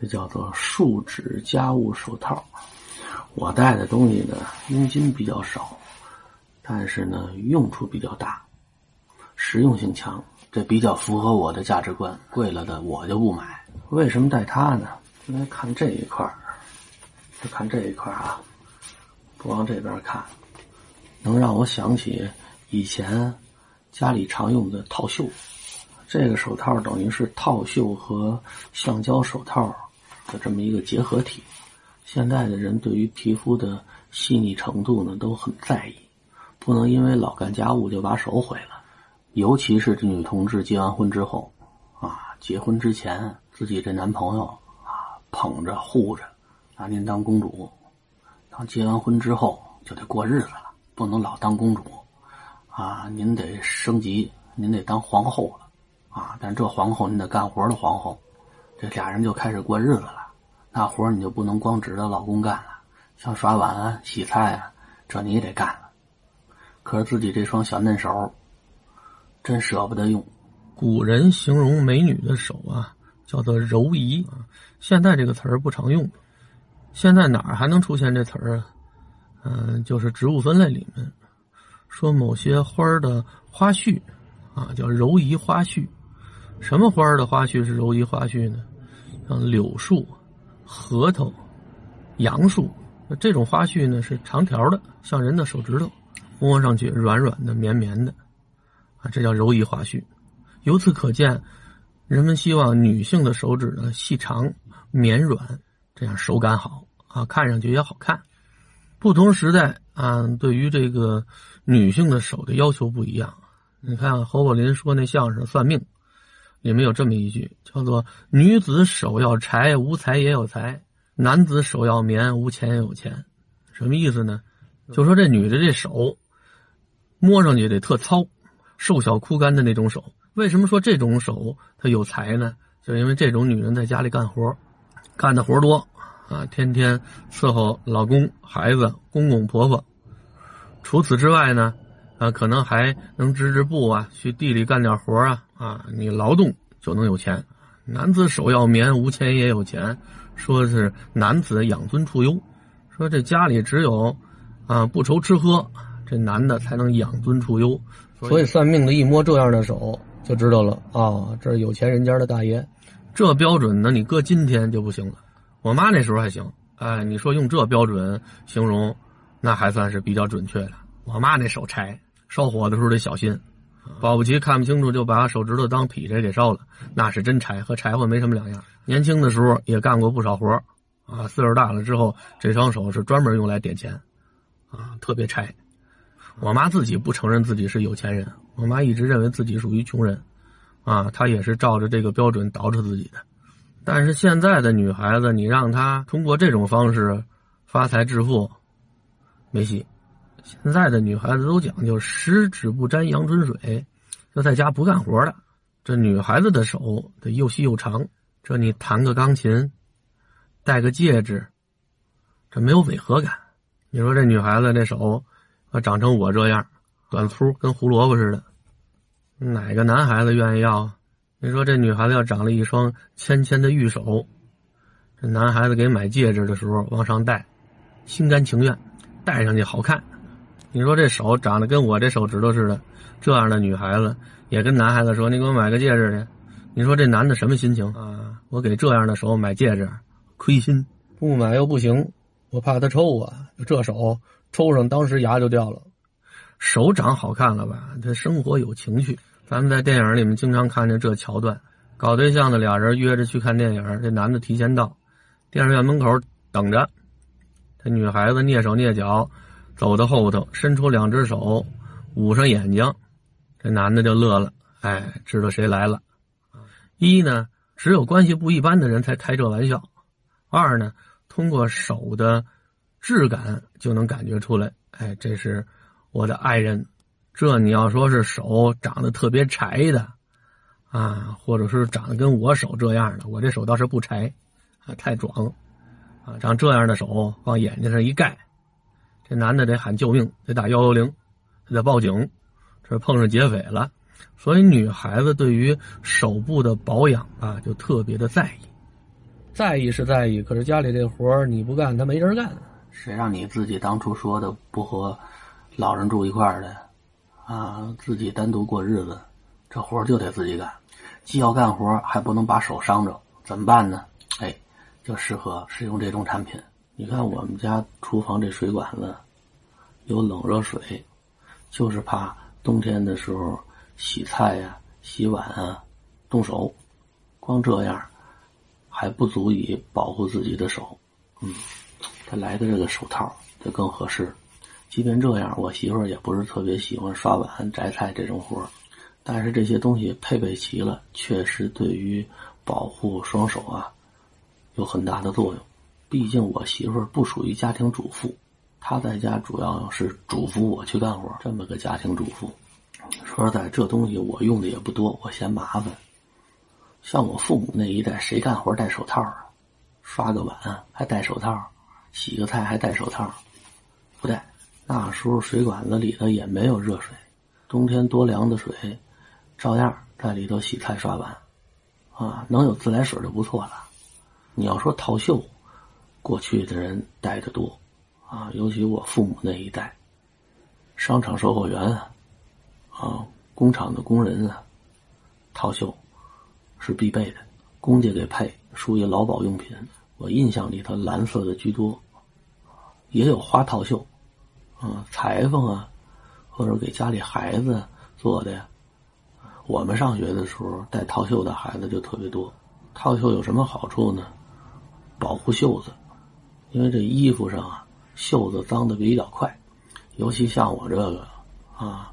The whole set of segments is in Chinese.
这叫做树脂家务手套。我戴的东西呢，佣金比较少，但是呢，用处比较大，实用性强，这比较符合我的价值观。贵了的我就不买。为什么戴它呢？来看这一块就看这一块啊，不往这边看，能让我想起以前家里常用的套袖。这个手套等于是套袖和橡胶手套的这么一个结合体。现在的人对于皮肤的细腻程度呢都很在意，不能因为老干家务就把手毁了。尤其是这女同志结完婚之后，啊，结婚之前自己这男朋友啊捧着护着，拿您当公主；当结完婚之后就得过日子了，不能老当公主，啊，您得升级，您得当皇后了。啊！但这皇后你得干活的皇后，这俩人就开始过日子了。那活你就不能光指着老公干了，像刷碗啊、洗菜啊，这你也得干了。可是自己这双小嫩手，真舍不得用。古人形容美女的手啊，叫做柔仪。现在这个词儿不常用，现在哪儿还能出现这词儿啊？嗯，就是植物分类里面说某些花的花序啊，叫柔仪花序。什么花的花序是柔仪花序呢？像柳树、核桃、杨树，这种花絮呢是长条的，像人的手指头，摸上去软软的、绵绵的，啊，这叫柔仪花絮。由此可见，人们希望女性的手指呢细长、绵软，这样手感好啊，看上去也好看。不同时代啊，对于这个女性的手的要求不一样。你看侯宝林说那相声算命。里面有这么一句，叫做“女子手要柴，无财也有财；男子手要棉，无钱也有钱。”什么意思呢？就说这女的这手摸上去得特糙、瘦小枯干的那种手。为什么说这种手她有才呢？就因为这种女人在家里干活，干的活多啊，天天伺候老公、孩子、公公婆婆。除此之外呢？啊，可能还能织织布啊，去地里干点活啊，啊，你劳动就能有钱。男子手要棉，无钱也有钱。说是男子养尊处优，说这家里只有啊不愁吃喝，这男的才能养尊处优。所以算命的一摸这样的手就知道了啊，这是有钱人家的大爷。这标准呢，你搁今天就不行了。我妈那时候还行，哎，你说用这标准形容，那还算是比较准确的。我妈那手柴。烧火的时候得小心，保不齐看不清楚就把手指头当劈柴给烧了，那是真柴，和柴火没什么两样。年轻的时候也干过不少活啊，岁数大了之后，这双手是专门用来点钱，啊，特别柴。我妈自己不承认自己是有钱人，我妈一直认为自己属于穷人，啊，她也是照着这个标准捯饬自己的。但是现在的女孩子，你让她通过这种方式发财致富，没戏。现在的女孩子都讲究十指不沾阳春水，就在家不干活的。这女孩子的手得又细又长，这你弹个钢琴，戴个戒指，这没有违和感。你说这女孩子这手，啊，长成我这样，短粗跟胡萝卜似的，哪个男孩子愿意要？你说这女孩子要长了一双纤纤的玉手，这男孩子给买戒指的时候往上戴，心甘情愿，戴上去好看。你说这手长得跟我这手指头似的，这样的女孩子也跟男孩子说：“你给我买个戒指去。”你说这男的什么心情啊？我给这样的手买戒指，亏心，不买又不行，我怕他抽我。这手抽上，当时牙就掉了。手长好看了吧？他生活有情趣。咱们在电影里面经常看见这桥段：搞对象的俩人约着去看电影，这男的提前到，电影院门口等着，这女孩子蹑手蹑脚。走到后头，伸出两只手，捂上眼睛，这男的就乐了。哎，知道谁来了。一呢，只有关系不一般的人才开这玩笑；二呢，通过手的质感就能感觉出来。哎，这是我的爱人。这你要说是手长得特别柴的，啊，或者是长得跟我手这样的，我这手倒是不柴，啊，太壮，啊，长这样的手往眼睛上一盖。这男的得喊救命，得打幺幺零，得报警，这碰上劫匪了。所以女孩子对于手部的保养啊，就特别的在意。在意是在意，可是家里这活儿你不干，他没人干。谁让你自己当初说的不和老人住一块儿的啊？自己单独过日子，这活儿就得自己干，既要干活还不能把手伤着，怎么办呢？哎，就适合使用这种产品。你看我们家厨房这水管子有冷热水，就是怕冬天的时候洗菜呀、洗碗啊动手，光这样还不足以保护自己的手。嗯，他来的这个手套就更合适。即便这样，我媳妇儿也不是特别喜欢刷碗、摘菜这种活儿，但是这些东西配备齐了，确实对于保护双手啊有很大的作用。毕竟我媳妇儿不属于家庭主妇，她在家主要是嘱咐我去干活，这么个家庭主妇。说实在，这东西我用的也不多，我嫌麻烦。像我父母那一代，谁干活戴手套啊？刷个碗还戴手套，洗个菜还戴手套，不戴。那时候水管子里头也没有热水，冬天多凉的水，照样在里头洗菜刷碗，啊，能有自来水就不错了。你要说套袖。过去的人戴的多，啊，尤其我父母那一代，商场售货员啊，啊，工厂的工人啊，套袖是必备的，公家给配，属于劳保用品。我印象里头蓝色的居多，也有花套袖，啊，裁缝啊，或者给家里孩子做的。呀。我们上学的时候戴套袖的孩子就特别多。套袖有什么好处呢？保护袖子。因为这衣服上啊，袖子脏的比较快，尤其像我这个啊，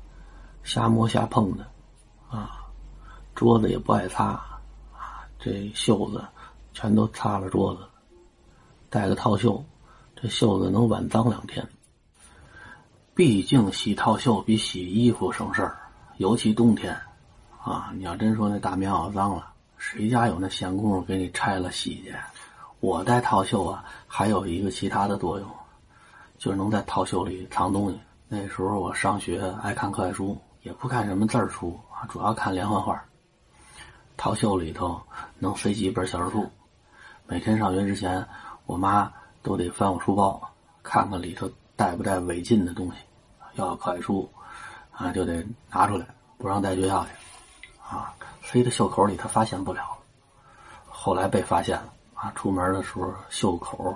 瞎摸瞎碰的啊，桌子也不爱擦啊，这袖子全都擦了桌子。带个套袖，这袖子能晚脏两天。毕竟洗套袖比洗衣服省事儿，尤其冬天啊，你要真说那大棉袄脏了，谁家有那闲工夫给你拆了洗去？我戴套袖啊，还有一个其他的作用，就是能在套袖里藏东西。那时候我上学爱看课外书，也不看什么字儿书啊，主要看连环画。套袖里头能塞几本小人书，每天上学之前，我妈都得翻我书包，看看里头带不带违禁的东西。要课外书啊，就得拿出来，不让带学校去。啊，塞到袖口里，她发现不了。后来被发现了。啊，出门的时候袖口、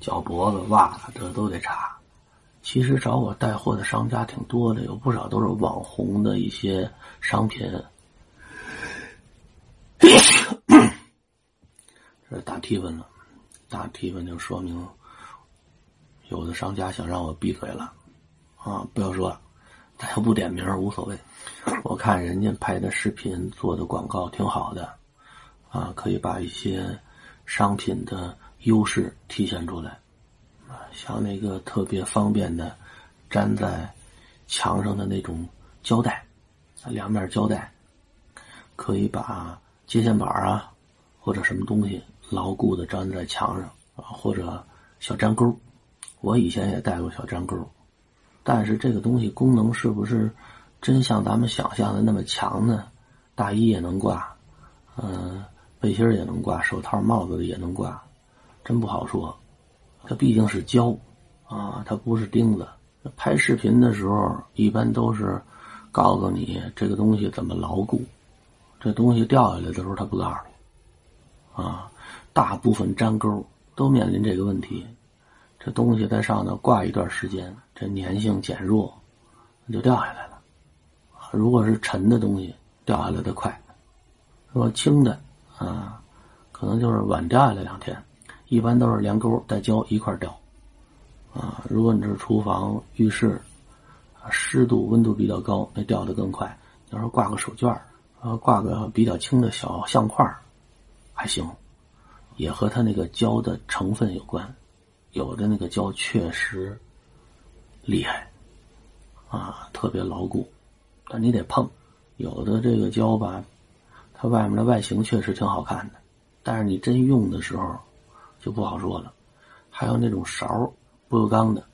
脚脖子、袜子这都得查。其实找我带货的商家挺多的，有不少都是网红的一些商品。这是打提问了，打提问就说明有的商家想让我闭嘴了啊！不要说，他要不点名无所谓。我看人家拍的视频做的广告挺好的啊，可以把一些。商品的优势体现出来，啊，像那个特别方便的粘在墙上的那种胶带，两面胶带可以把接线板啊或者什么东西牢固的粘在墙上啊，或者小粘钩，我以前也带过小粘钩，但是这个东西功能是不是真像咱们想象的那么强呢？大衣也能挂，嗯。背心也能挂，手套、帽子也能挂，真不好说。它毕竟是胶啊，它不是钉子。拍视频的时候，一般都是告诉你这个东西怎么牢固。这东西掉下来的时候，他不告诉你啊。大部分粘钩都面临这个问题。这东西在上头挂一段时间，这粘性减弱，就掉下来了。如果是沉的东西，掉下来的快；如果轻的，啊，可能就是晚掉下来两天，一般都是连钩带胶一块掉。啊，如果你是厨房、浴室，湿度、温度比较高，那掉的更快。要是挂个手绢啊，挂个比较轻的小相块还行，也和它那个胶的成分有关。有的那个胶确实厉害，啊，特别牢固，但你得碰。有的这个胶吧。它外面的外形确实挺好看的，但是你真用的时候就不好说了。还有那种勺，不锈钢的，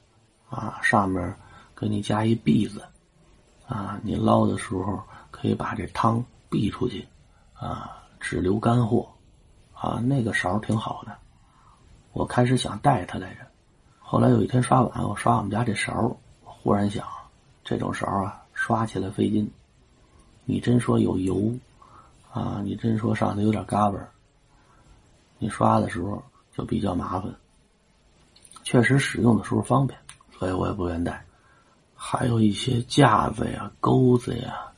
啊，上面给你加一篦子，啊，你捞的时候可以把这汤篦出去，啊，只留干货，啊，那个勺挺好的。我开始想带它来着，后来有一天刷碗，我刷我们家这勺，我忽然想，这种勺啊，刷起来费劲。你真说有油，啊，你真说上头有点嘎巴，你刷的时候就比较麻烦。确实使用的时候方便，所以我也不愿带。还有一些架子呀、钩子呀，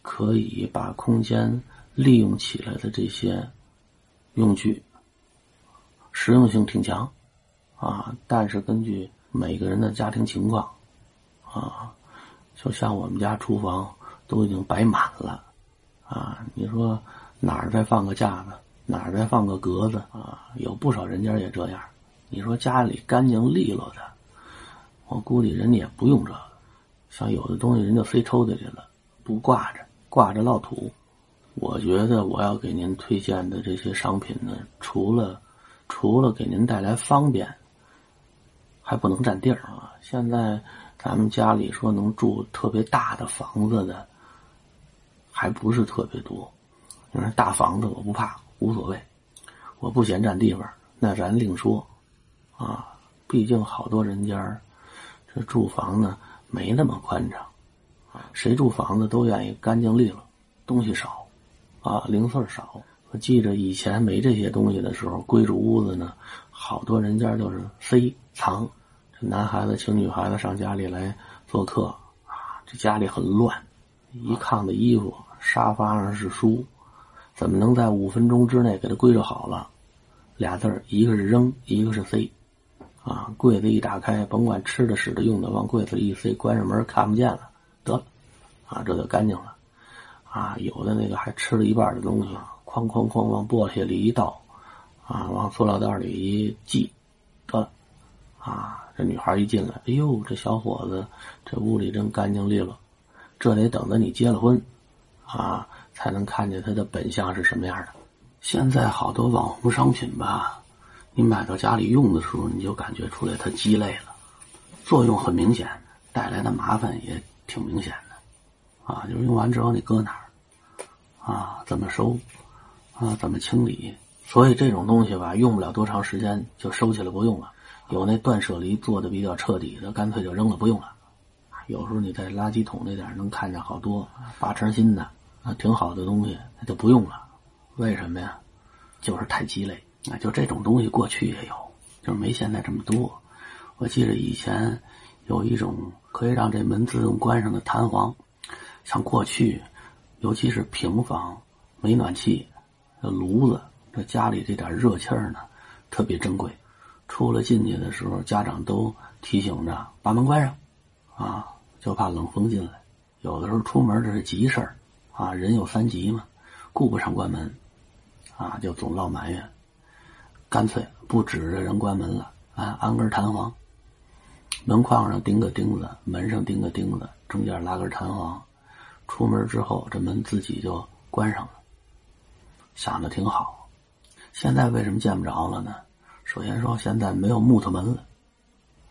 可以把空间利用起来的这些用具。实用性挺强，啊，但是根据每个人的家庭情况，啊，就像我们家厨房都已经摆满了，啊，你说哪儿再放个架子，哪儿再放个格子，啊，有不少人家也这样。你说家里干净利落的，我估计人家也不用这，像有的东西人就塞抽屉里了，不挂着，挂着落土。我觉得我要给您推荐的这些商品呢，除了。除了给您带来方便，还不能占地儿啊！现在咱们家里说能住特别大的房子的，还不是特别多。你说大房子我不怕，无所谓，我不嫌占地方，那咱另说啊。毕竟好多人家这住房呢没那么宽敞，谁住房子都愿意干净利落，东西少啊，零碎少。我记着以前没这些东西的时候，归住屋子呢，好多人家就是塞藏。这男孩子请女孩子上家里来做客啊，这家里很乱，一炕的衣服，沙发上是书，怎么能在五分钟之内给他归置好了？俩字儿，一个是扔，一个是塞。啊，柜子一打开，甭管吃的、使的、用的，往柜子里一塞，关上门看不见了，得了，啊，这就干净了。啊，有的那个还吃了一半的东西。哐哐哐往簸箕里一倒，啊，往塑料袋里一系，得了，啊，这女孩一进来，哎呦，这小伙子这屋里真干净利落，这得等着你结了婚，啊，才能看见它的本相是什么样的。现在好多网红商品吧，你买到家里用的时候，你就感觉出来它鸡肋了，作用很明显，带来的麻烦也挺明显的，啊，就是用完之后你搁哪儿，啊，怎么收？啊，怎么清理？所以这种东西吧，用不了多长时间就收起来不用了。有那断舍离做的比较彻底的，干脆就扔了不用了。有时候你在垃圾桶那点能看见好多八成新的啊，挺好的东西，那就不用了。为什么呀？就是太鸡肋啊！就这种东西过去也有，就是没现在这么多。我记得以前有一种可以让这门自动关上的弹簧，像过去，尤其是平房没暖气。这炉子，这家里这点热气儿呢，特别珍贵。出了进去的时候，家长都提醒着把门关上，啊，就怕冷风进来。有的时候出门这是急事儿，啊，人有三急嘛，顾不上关门，啊，就总闹埋怨。干脆不指着人关门了，啊，安根弹簧，门框上钉个钉子，门上钉个钉子，中间拉根弹簧，出门之后这门自己就关上了。想的挺好，现在为什么见不着了呢？首先说现在没有木头门了，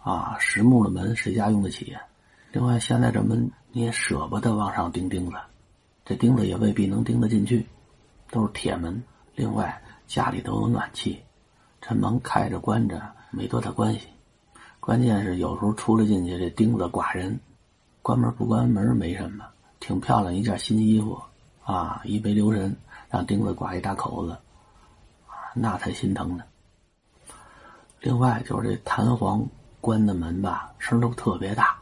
啊，实木的门谁家用得起呀？另外现在这门你也舍不得往上钉钉子，这钉子也未必能钉得进去，都是铁门。另外家里都有暖气，这门开着关着没多大关系，关键是有时候出来进去这钉子挂人，关门不关门没什么，挺漂亮一件新衣服啊，一杯留神。让钉子刮一大口子，那才心疼呢。另外就是这弹簧关的门吧，声都特别大。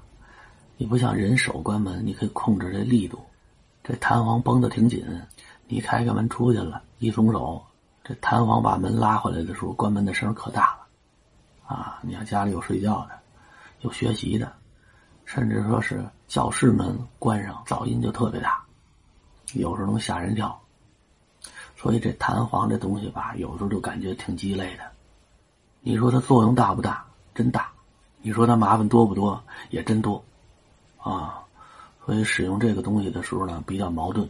你不像人手关门，你可以控制这力度。这弹簧绷得挺紧，你开个门出去了，一松手，这弹簧把门拉回来的时候，关门的声可大了。啊，你要家里有睡觉的，有学习的，甚至说是教室门关上，噪音就特别大，有时候能吓人跳。所以这弹簧这东西吧，有时候就感觉挺鸡肋的。你说它作用大不大？真大。你说它麻烦多不多？也真多。啊，所以使用这个东西的时候呢，比较矛盾。